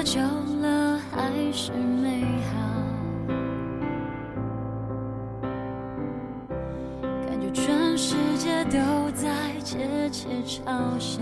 多久了还是美好？感觉全世界都在窃窃嘲笑。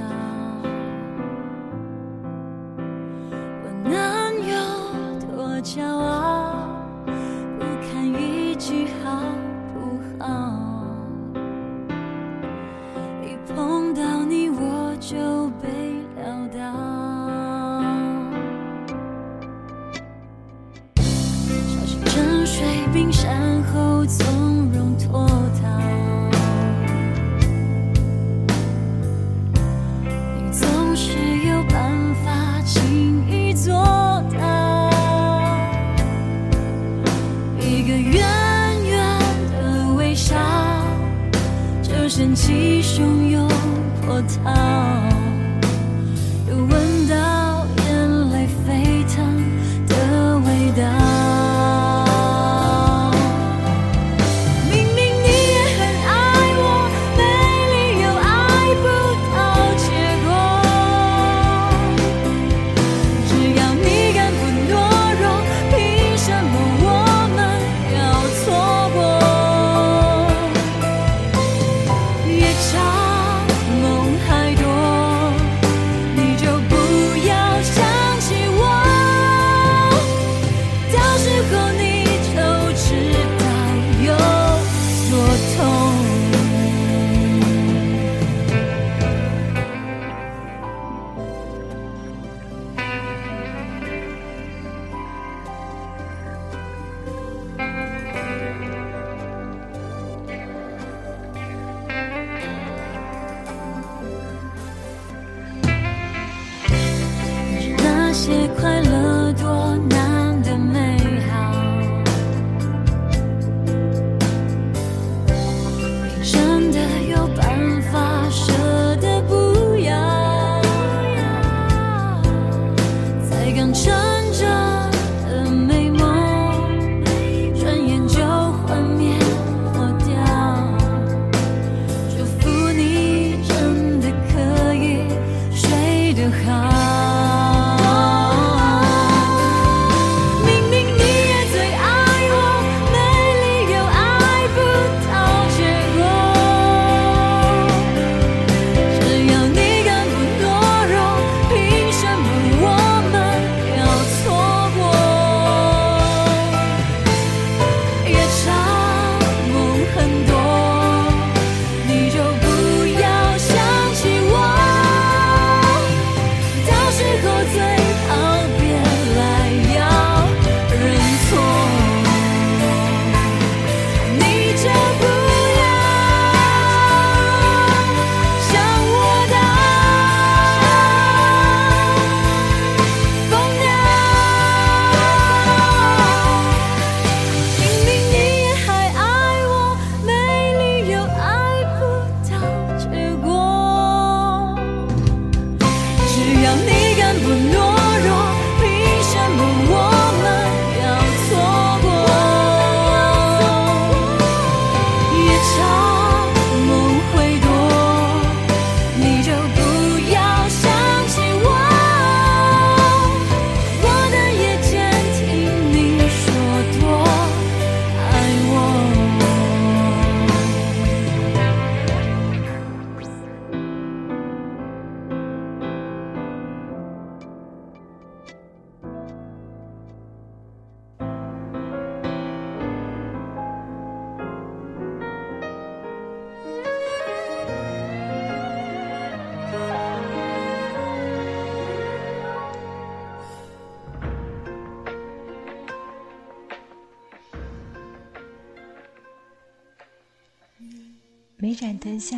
天下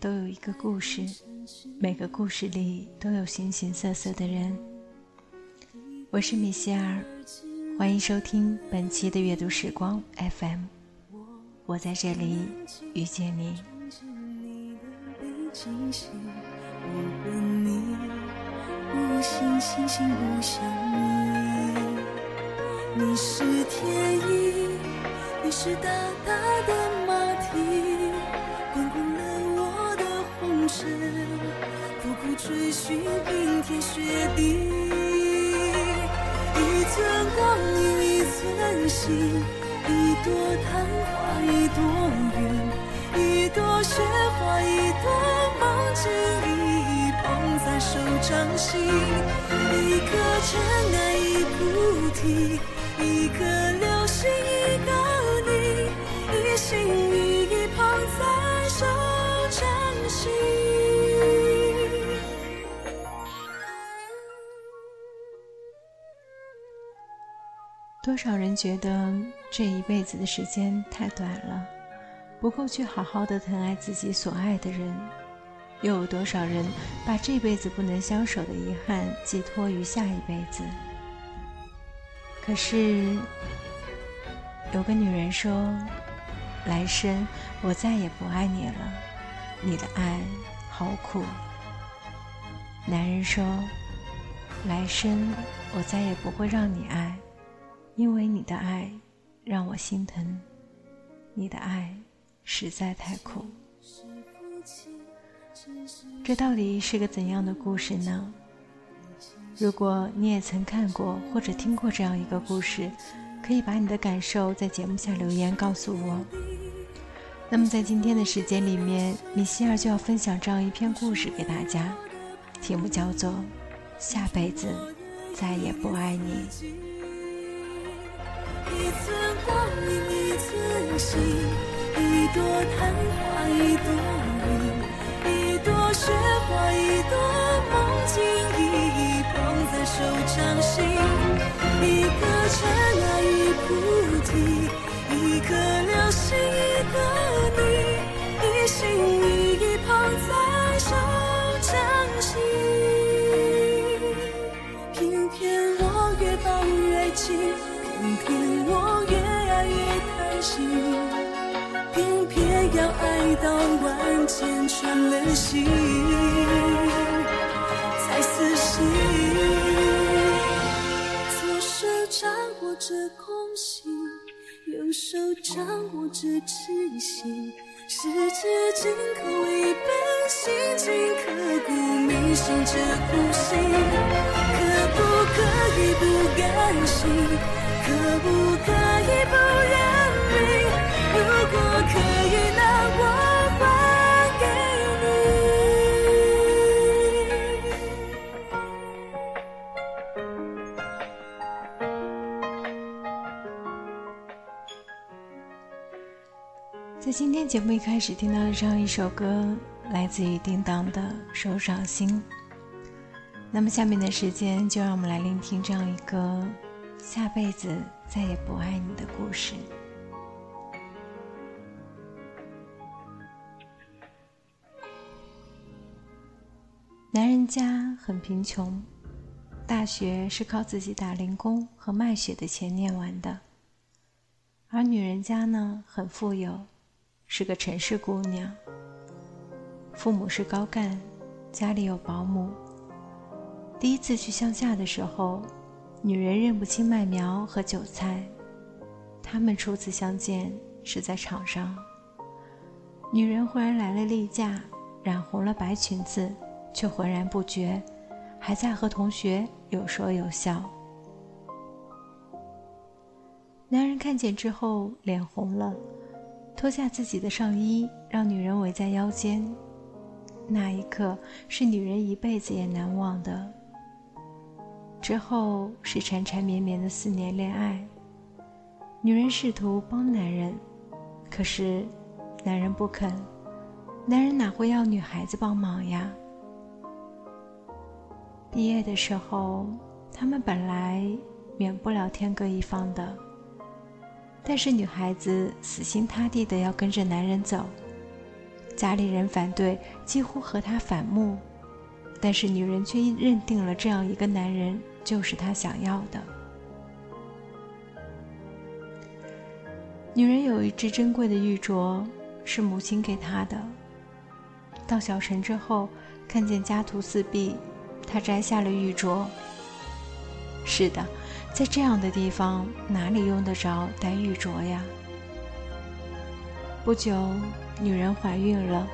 都有一个故事，每个故事里都有形形色色的人。我是米歇尔，欢迎收听本期的阅读时光 fm。我在这里遇见你。你是天意，你是大大的马蹄。追寻冰天雪地，一寸光阴一寸心，一朵昙花一朵云，一朵雪花一朵梦境，一一捧在手掌心。一颗尘埃一菩提，一颗流星一个你，一心一意捧在手掌心。多少人觉得这一辈子的时间太短了，不够去好好的疼爱自己所爱的人；又有多少人把这辈子不能相守的遗憾寄托于下一辈子？可是，有个女人说：“来生我再也不爱你了，你的爱好苦。”男人说：“来生我再也不会让你爱。”因为你的爱让我心疼，你的爱实在太苦。这到底是个怎样的故事呢？如果你也曾看过或者听过这样一个故事，可以把你的感受在节目下留言告诉我。那么在今天的时间里面，米歇尔就要分享这样一篇故事给大家，题目叫做《下辈子再也不爱你》。一寸光阴一寸心，一朵昙花一朵云，一朵雪花一朵梦境，一一捧在手掌心。一颗尘埃一菩提，一颗流星一个你，一心。心，偏偏要爱到万箭穿了心，才死心。左手掌握着空心，右手掌握着痴心，十指紧扣一本心经，刻骨铭心这苦心，可不可以不甘心？可不可以不认可以拿我还给你在今天节目一开始听到的这样一首歌，来自于叮当的《手掌心》。那么下面的时间，就让我们来聆听这样一个。下辈子再也不爱你的故事。家很贫穷，大学是靠自己打零工和卖血的钱念完的。而女人家呢，很富有，是个城市姑娘。父母是高干，家里有保姆。第一次去乡下的时候。女人认不清麦苗和韭菜，他们初次相见是在场上。女人忽然来了例假，染红了白裙子，却浑然不觉，还在和同学有说有笑。男人看见之后脸红了，脱下自己的上衣，让女人围在腰间。那一刻是女人一辈子也难忘的。之后是缠缠绵绵的四年恋爱。女人试图帮男人，可是男人不肯。男人哪会要女孩子帮忙呀？毕业的时候，他们本来免不了天各一方的，但是女孩子死心塌地的要跟着男人走，家里人反对，几乎和他反目。但是女人却认定了这样一个男人就是她想要的。女人有一只珍贵的玉镯，是母亲给她的。到小城之后，看见家徒四壁，她摘下了玉镯。是的，在这样的地方，哪里用得着戴玉镯呀？不久，女人怀孕了。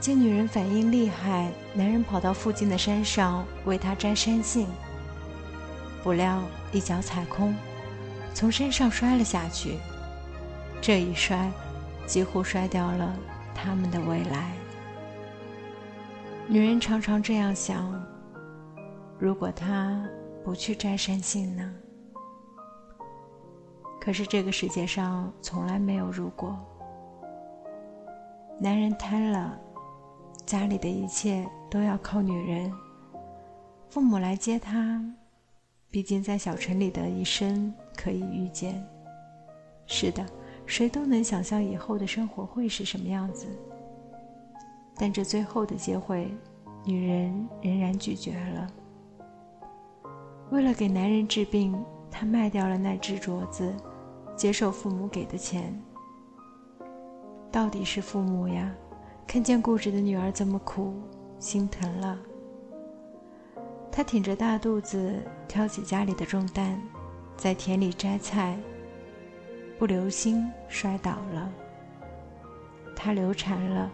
见女人反应厉害，男人跑到附近的山上为她摘山杏。不料一脚踩空，从山上摔了下去。这一摔，几乎摔掉了他们的未来。女人常常这样想：如果她不去摘山杏呢？可是这个世界上从来没有如果。男人贪了，家里的一切都要靠女人。父母来接他，毕竟在小城里的一生可以遇见。是的，谁都能想象以后的生活会是什么样子。但这最后的机会，女人仍然拒绝了。为了给男人治病，她卖掉了那只镯子，接受父母给的钱。到底是父母呀，看见固执的女儿这么苦，心疼了。她挺着大肚子，挑起家里的重担，在田里摘菜。不留心摔倒了。她流产了，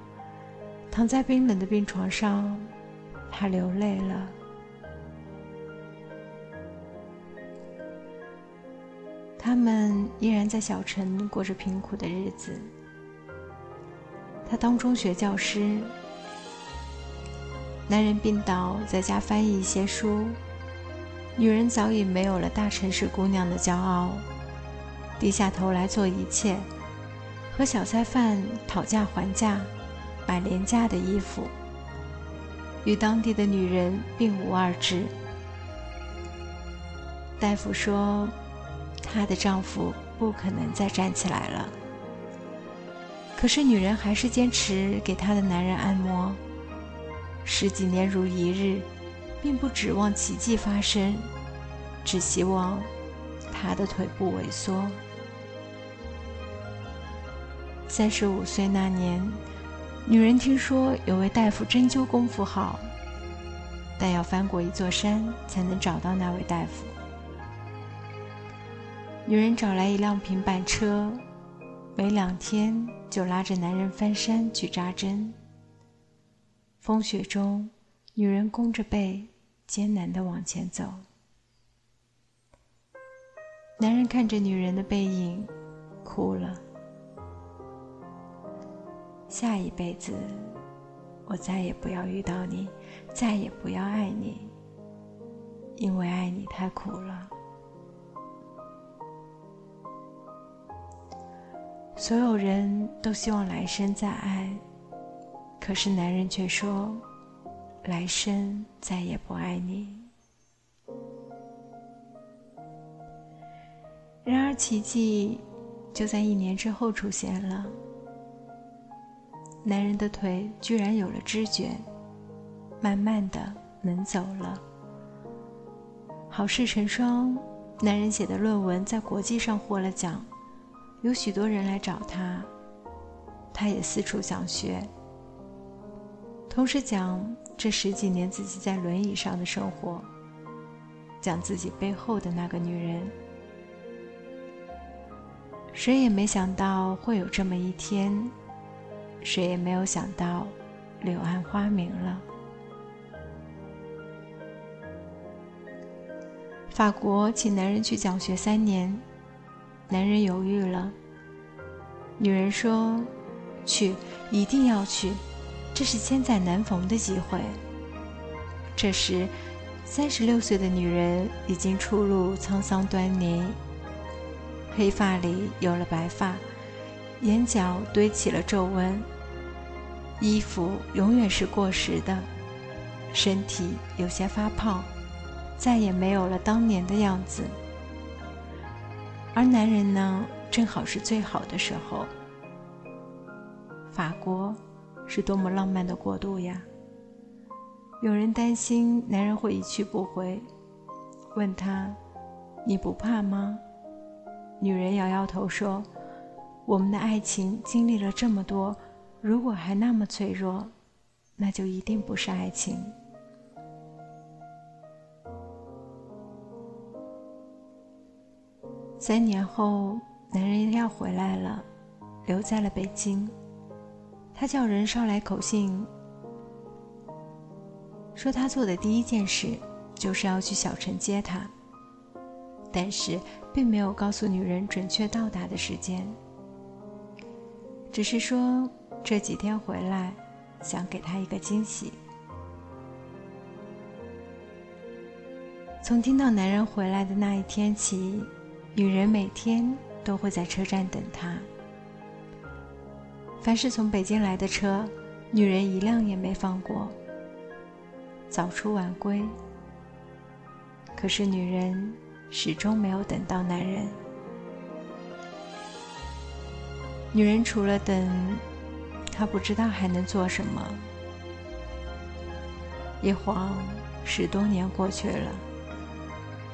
躺在冰冷的病床上，她流泪了。他们依然在小城过着贫苦的日子。他当中学教师。男人病倒，在家翻译一些书；女人早已没有了大城市姑娘的骄傲，低下头来做一切，和小菜贩讨价还价，买廉价的衣服，与当地的女人并无二致。大夫说，她的丈夫不可能再站起来了。可是女人还是坚持给她的男人按摩。十几年如一日，并不指望奇迹发生，只希望他的腿不萎缩。三十五岁那年，女人听说有位大夫针灸功夫好，但要翻过一座山才能找到那位大夫。女人找来一辆平板车，没两天就拉着男人翻山去扎针。风雪中，女人弓着背，艰难地往前走。男人看着女人的背影，哭了。下一辈子，我再也不要遇到你，再也不要爱你，因为爱你太苦了。所有人都希望来生再爱。可是男人却说：“来生再也不爱你。”然而奇迹就在一年之后出现了。男人的腿居然有了知觉，慢慢的能走了。好事成双，男人写的论文在国际上获了奖，有许多人来找他，他也四处想学。同时讲这十几年自己在轮椅上的生活，讲自己背后的那个女人。谁也没想到会有这么一天，谁也没有想到柳暗花明了。法国请男人去讲学三年，男人犹豫了。女人说：“去，一定要去。”这是千载难逢的机会。这时，三十六岁的女人已经初露沧桑端倪，黑发里有了白发，眼角堆起了皱纹，衣服永远是过时的，身体有些发胖，再也没有了当年的样子。而男人呢，正好是最好的时候。法国。是多么浪漫的国度呀！有人担心男人会一去不回，问他：“你不怕吗？”女人摇摇头说：“我们的爱情经历了这么多，如果还那么脆弱，那就一定不是爱情。”三年后，男人要回来了，留在了北京。他叫人捎来口信，说他做的第一件事就是要去小城接她。但是并没有告诉女人准确到达的时间，只是说这几天回来，想给他一个惊喜。从听到男人回来的那一天起，女人每天都会在车站等他。凡是从北京来的车，女人一辆也没放过。早出晚归，可是女人始终没有等到男人。女人除了等，他不知道还能做什么。一晃十多年过去了，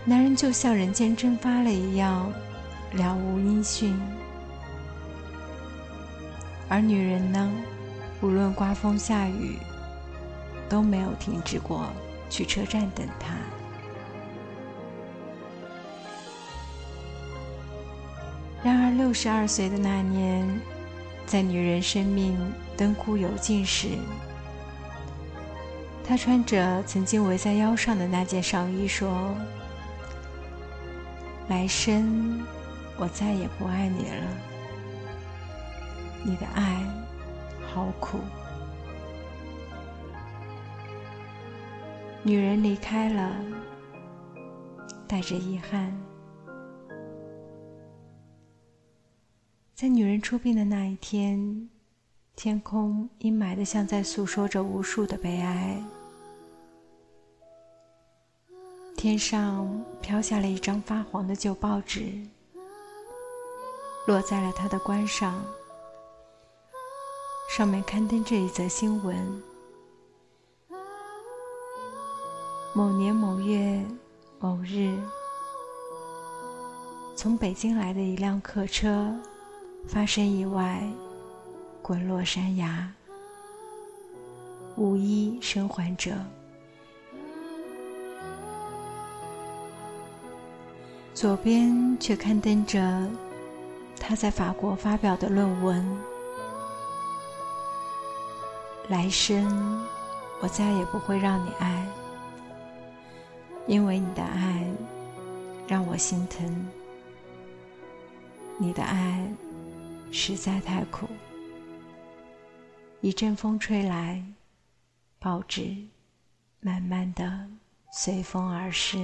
男人就像人间蒸发了一样，了无音讯。而女人呢，无论刮风下雨，都没有停止过去车站等他。然而，六十二岁的那年，在女人生命灯枯油尽时，她穿着曾经围在腰上的那件上衣说：“来生，我再也不爱你了。”你的爱好苦，女人离开了，带着遗憾。在女人出殡的那一天，天空阴霾的像在诉说着无数的悲哀，天上飘下了一张发黄的旧报纸，落在了她的棺上。上面刊登着一则新闻：某年某月某日，从北京来的一辆客车发生意外，滚落山崖，无一生还者。左边却刊登着他在法国发表的论文。来生，我再也不会让你爱，因为你的爱让我心疼。你的爱实在太苦。一阵风吹来，报纸慢慢的随风而逝。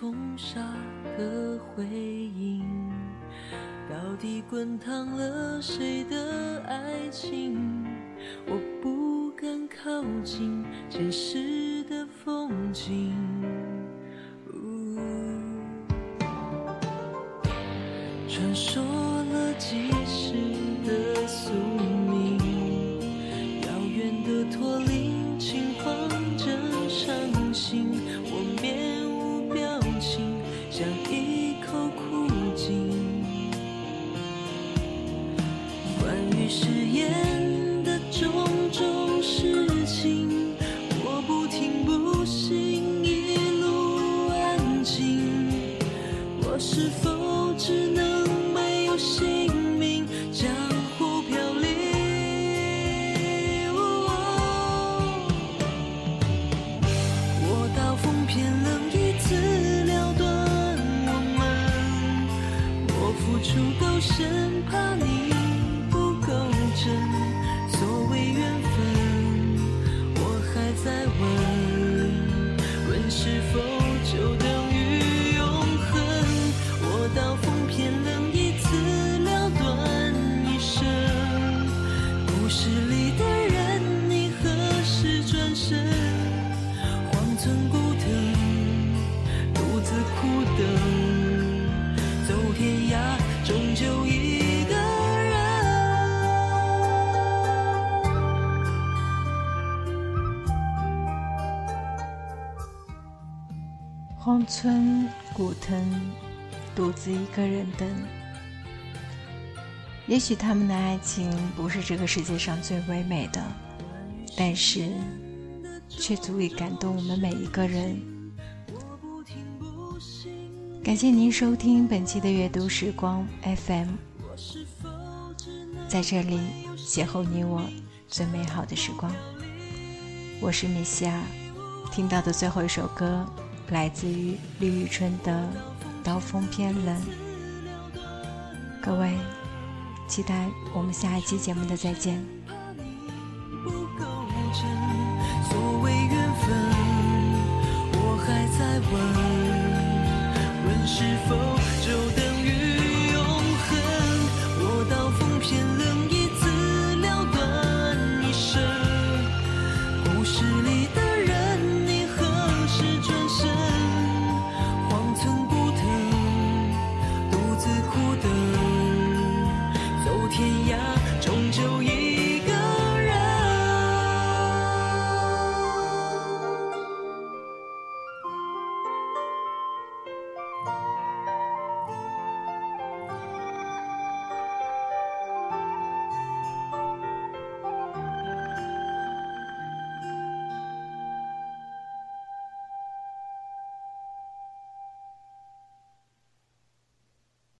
风沙的回音，到底滚烫了谁的爱情？我不敢靠近前世的风景。誓言的种种事情，我不听不信，一路安静。我是否只能没有姓名，江湖飘零？我刀锋偏冷，一次了断我们。我付出够深，村古藤，独自一个人等。也许他们的爱情不是这个世界上最唯美的，但是却足以感动我们每一个人。感谢您收听本期的阅读时光 FM，在这里邂逅你我最美好的时光。我是米歇尔，听到的最后一首歌来自于李宇春的《刀锋偏冷》。各位，期待我们下一期节目的再见。是否。